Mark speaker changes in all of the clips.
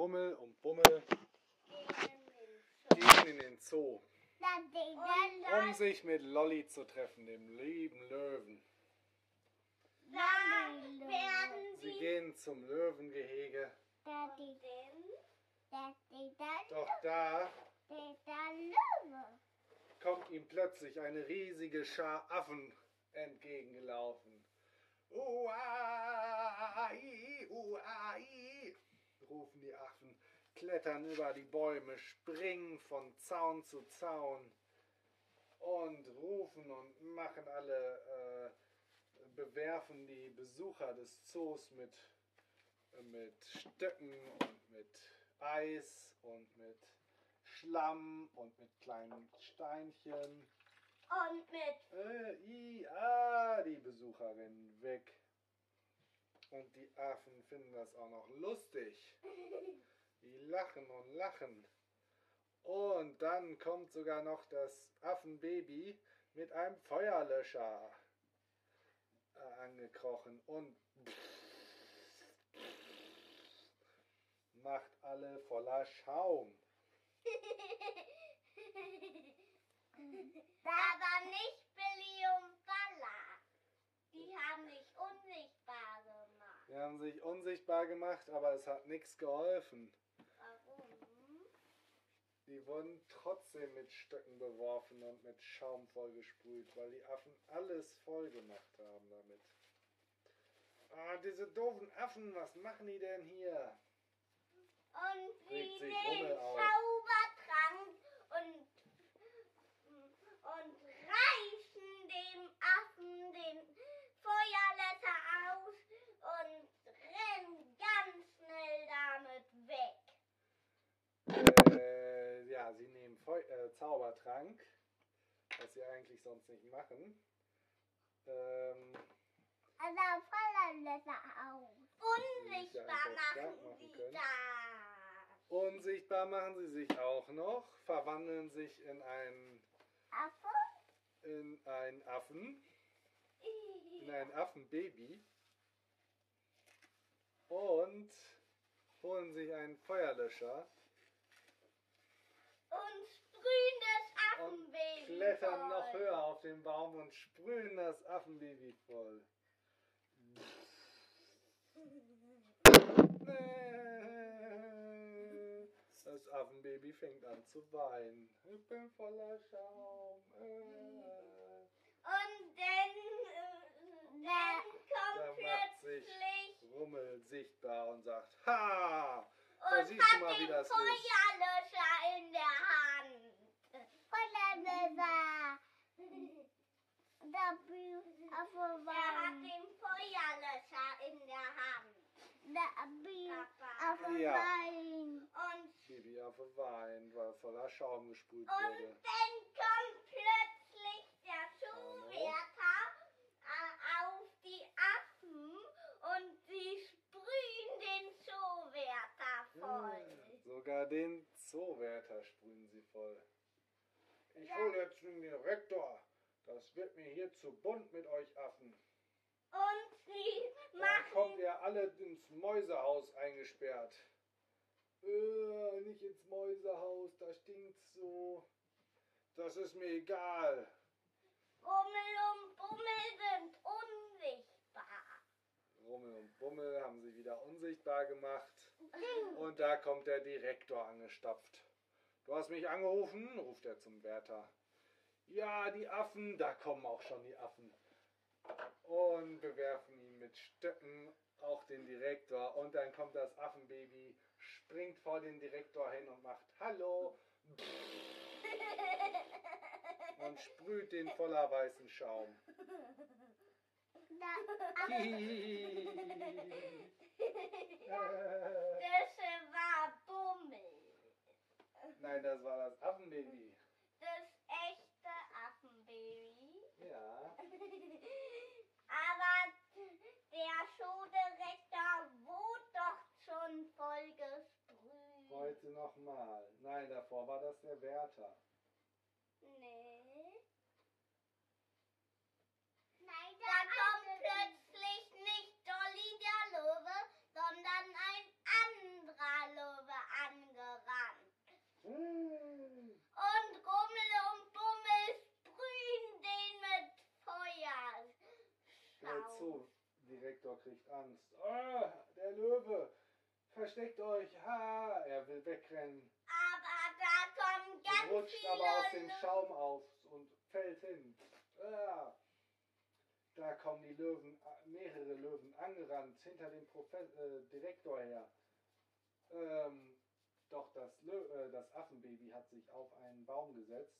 Speaker 1: Rummel und Bummel gehen in den Zoo, um sich mit Lolly zu treffen, dem lieben Löwen. Sie gehen zum Löwengehege, doch da kommt ihm plötzlich eine riesige Schar Affen entgegengelaufen. Uai, uai, rufen die Affen, klettern über die Bäume, springen von Zaun zu Zaun und rufen und machen alle, äh, bewerfen die Besucher des Zoos mit, mit Stöcken und mit Eis und mit Schlamm und mit kleinen Steinchen.
Speaker 2: und mit
Speaker 1: Äh, i, ah, die Besucherin weg. Und die Affen finden das auch noch lustig. Die lachen und lachen. Und dann kommt sogar noch das Affenbaby mit einem Feuerlöscher äh, angekrochen und macht alle voller Schaum.
Speaker 2: aber nicht Billy und Balla. Die haben sich unsichtbar.
Speaker 1: Die haben sich unsichtbar gemacht, aber es hat nichts geholfen.
Speaker 2: Warum?
Speaker 1: Die wurden trotzdem mit Stöcken beworfen und mit Schaum vollgesprüht, weil die Affen alles voll gemacht haben damit. Ah, diese doofen Affen, was machen die denn hier?
Speaker 2: Und sie
Speaker 1: auf.
Speaker 2: Zaubertrank und reißen dem Affen den Feuerlöscher aus und rennen ganz schnell damit weg.
Speaker 1: Äh, ja, sie nehmen Feu äh, Zaubertrank, was sie eigentlich sonst nicht machen. Ähm,
Speaker 3: Also Feuerlöscher aus.
Speaker 2: Unsichtbar
Speaker 1: einfach stark
Speaker 2: machen
Speaker 1: machen
Speaker 2: sie
Speaker 1: können.
Speaker 2: das.
Speaker 1: unsichtbar machen sie sich auch noch, verwandeln sich in einen,
Speaker 3: Affe?
Speaker 1: in einen Affen. in ein Affenbaby und holen sich einen Feuerlöscher
Speaker 2: Und sprühen das
Speaker 1: und
Speaker 2: Affenbaby
Speaker 1: klettern noch höher auf den Baum und sprühen das Affenbaby voll. Das Affenbaby fängt an zu weinen. Ich bin voller Schaum. Äh.
Speaker 2: Und dann, äh, dann
Speaker 1: Da
Speaker 2: kommt
Speaker 1: macht sich
Speaker 2: plötzlich
Speaker 1: Rummel sichtbar und sagt, ha! Da
Speaker 2: und
Speaker 1: siehst du
Speaker 2: hat
Speaker 1: mal, wie
Speaker 2: den
Speaker 1: das ist.
Speaker 2: Feuerlöscher in der Hand.
Speaker 3: Feuerlöscher. Da bin Affe
Speaker 2: Er hat
Speaker 3: wein.
Speaker 2: den Feuerlöscher in der Hand.
Speaker 3: Bin
Speaker 2: Papa.
Speaker 3: Affe
Speaker 1: Ja.
Speaker 3: wein.
Speaker 2: Und,
Speaker 1: Babyaffe weint, weil voller Schaum gesprüht
Speaker 2: und
Speaker 1: wurde.
Speaker 2: dann kommt plötzlich der Zuwärter äh, auf die Affen und sie sprühen den Zuwärter voll.
Speaker 1: Sogar den Zoowärter sprühen sie voll. Ich hole jetzt den Direktor. Das wird mir hier zu bunt mit euch Affen.
Speaker 2: Und sie
Speaker 1: Dann kommt
Speaker 2: machen
Speaker 1: ihr alle ins Mäusehaus eingesperrt. Äh, nicht ins Mäusehaus, da stinkt's so. Das ist mir egal.
Speaker 2: Rummel und Bummel sind unsichtbar.
Speaker 1: Rummel und Bummel haben sich wieder unsichtbar gemacht. Und da kommt der Direktor angestapft. Du hast mich angerufen, ruft er zum Wärter. Ja, die Affen, da kommen auch schon die Affen. Und bewerfen ihn mit Stöcken, auch den Direktor. Und dann kommt das Affenbaby, springt vor den Direktor hin und macht Hallo. Und sprüht den voller weißen Schaum.
Speaker 3: Da
Speaker 2: Das war Bummel.
Speaker 1: Nein, das war das Affenbaby. Jetzt nochmal. Nein, davor war das der Wärter.
Speaker 2: Nee.
Speaker 3: Nein,
Speaker 2: da, da kommt plötzlich nicht Dolly der Löwe, sondern ein anderer Löwe angerannt.
Speaker 1: Hm.
Speaker 2: Und Rummel und Bummel sprühen den mit Feuer. Hör zu,
Speaker 1: Direktor kriegt Angst. Oh, der Löwe versteckt euch. Ha, er will wegrennen.
Speaker 2: Aber da kommen ganz
Speaker 1: rutscht
Speaker 2: viele
Speaker 1: aber aus dem Schaum auf und fällt hin. Ah. Da kommen die Löwen, äh, mehrere Löwen angerannt hinter dem Profe äh, Direktor her. Ähm, doch das, Lö äh, das Affenbaby hat sich auf einen Baum gesetzt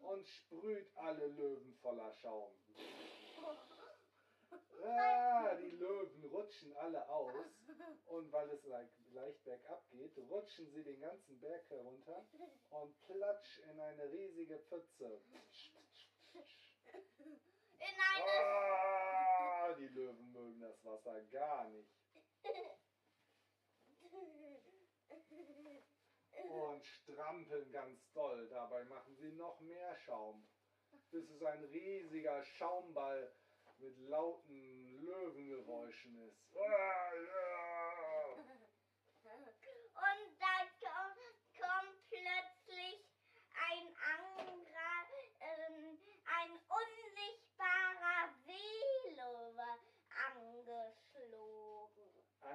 Speaker 1: und sprüht alle Löwen voller Schaum. Ah, die Löwen rutschen alle aus und weil es leicht, leicht bergab geht, rutschen sie den ganzen Berg herunter und platsch in eine riesige Pfütze.
Speaker 2: in eine
Speaker 1: Ah, die Löwen mögen das Wasser gar nicht. Und strampeln ganz doll. Dabei machen sie noch mehr Schaum. Bis es ein riesiger Schaumball mit lauten Löwengeräuschen ist. Ah, ja.
Speaker 2: Und da kommt, kommt plötzlich ein anderer, ähm, ein unsichtbarer Seelöwe angeflogen.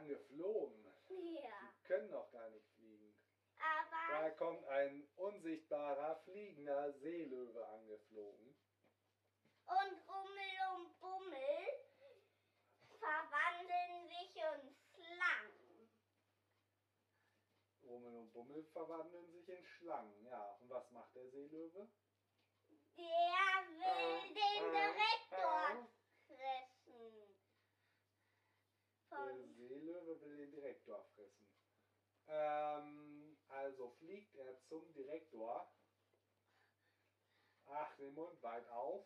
Speaker 1: Angeflogen.
Speaker 2: Ja,
Speaker 1: Die können doch gar nicht fliegen.
Speaker 2: aber
Speaker 1: Da kommt ein unsichtbarer fliegender Seelöwe angeflogen.
Speaker 2: und Rummel und Bummel verwandeln sich in Schlangen.
Speaker 1: Rummel und Bummel verwandeln sich in Schlangen. Ja, und was macht der Seelöwe?
Speaker 2: Der will den Direktor fressen.
Speaker 1: Der
Speaker 2: Von
Speaker 1: Seelöwe will den Direktor fressen. Ähm, also fliegt er zum Direktor. Ach, den Mund weit auf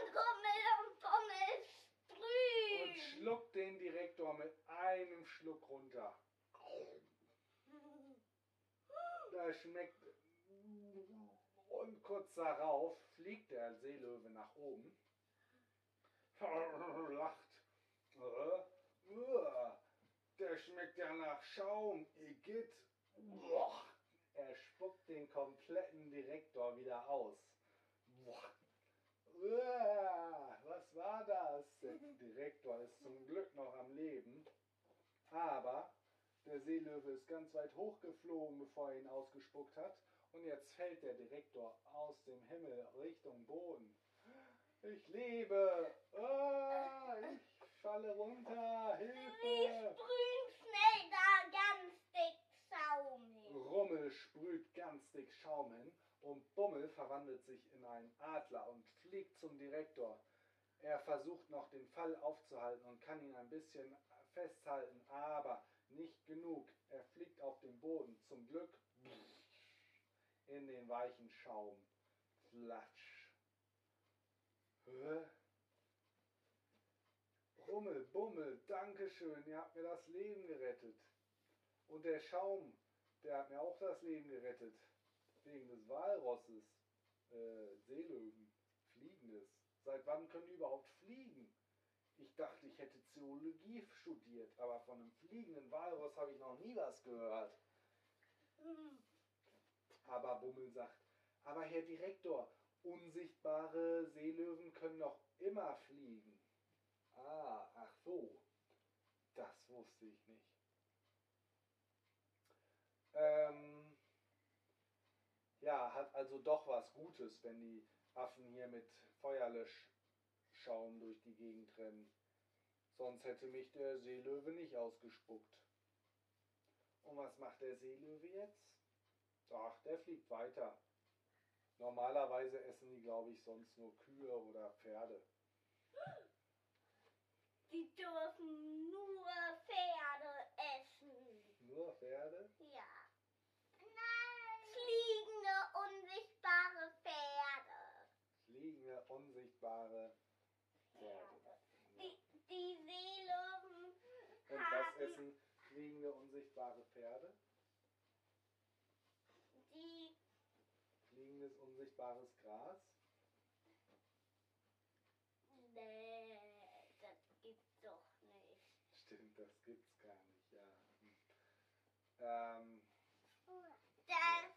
Speaker 2: und Rummel und
Speaker 1: schluckt den Direktor mit einem Schluck runter. Da schmeckt. Und kurz darauf fliegt der Seelöwe nach oben. Lacht. Der schmeckt ja nach Schaum. Igitt. Boah. Er spuckt den kompletten Direktor wieder aus. Boah. Uah, Was war das? Der Direktor ist zum Glück noch am Leben. Aber der Seelöwe ist ganz weit hochgeflogen, bevor er ihn ausgespuckt hat. Und jetzt fällt der Direktor aus dem Himmel Richtung Boden. Ich lebe! Ah, ich falle runter!
Speaker 2: Sie
Speaker 1: Hilfe!
Speaker 2: sprühen schnell da ganz dick Schaum hin.
Speaker 1: Rummel sprüht ganz dick Schaum hin und Bummel verwandelt sich in einen Adler und fliegt zum Direktor. Er versucht noch den Fall aufzuhalten und kann ihn ein bisschen festhalten, aber nicht genug. Er fliegt auf den Boden. Zum Glück in den weichen Schaum. Flatsch. Rummel, Bummel, Dankeschön, ihr habt mir das Leben gerettet. Und der Schaum, der hat mir auch das Leben gerettet. Wegen des Walrosses. Äh, Seelöwen. Fliegendes. Seit wann können die überhaupt fliegen? Ich dachte, ich hätte Zoologie studiert, aber von einem fliegenden Walross habe ich noch nie was gehört. Aber Bummel sagt, aber Herr Direktor, unsichtbare Seelöwen können noch immer fliegen. Ah, ach so. Das wusste ich nicht. Ähm, ja, hat also doch was Gutes, wenn die Affen hier mit Feuerlöschschaum durch die Gegend rennen. Sonst hätte mich der Seelöwe nicht ausgespuckt. Und was macht der Seelöwe jetzt? Ach, der fliegt weiter. Normalerweise essen die, glaube ich, sonst nur Kühe oder Pferde.
Speaker 2: Die dürfen nur Pferde essen.
Speaker 1: Nur Pferde?
Speaker 2: Ja. unsichtbare
Speaker 1: Erde.
Speaker 2: Die, die Seelen.
Speaker 1: Und was essen fliegende unsichtbare Pferde?
Speaker 2: Die.
Speaker 1: Fliegendes unsichtbares Gras?
Speaker 2: Nee, das gibt's doch nicht.
Speaker 1: Stimmt, das gibt's gar nicht, ja. Ähm.
Speaker 2: Dann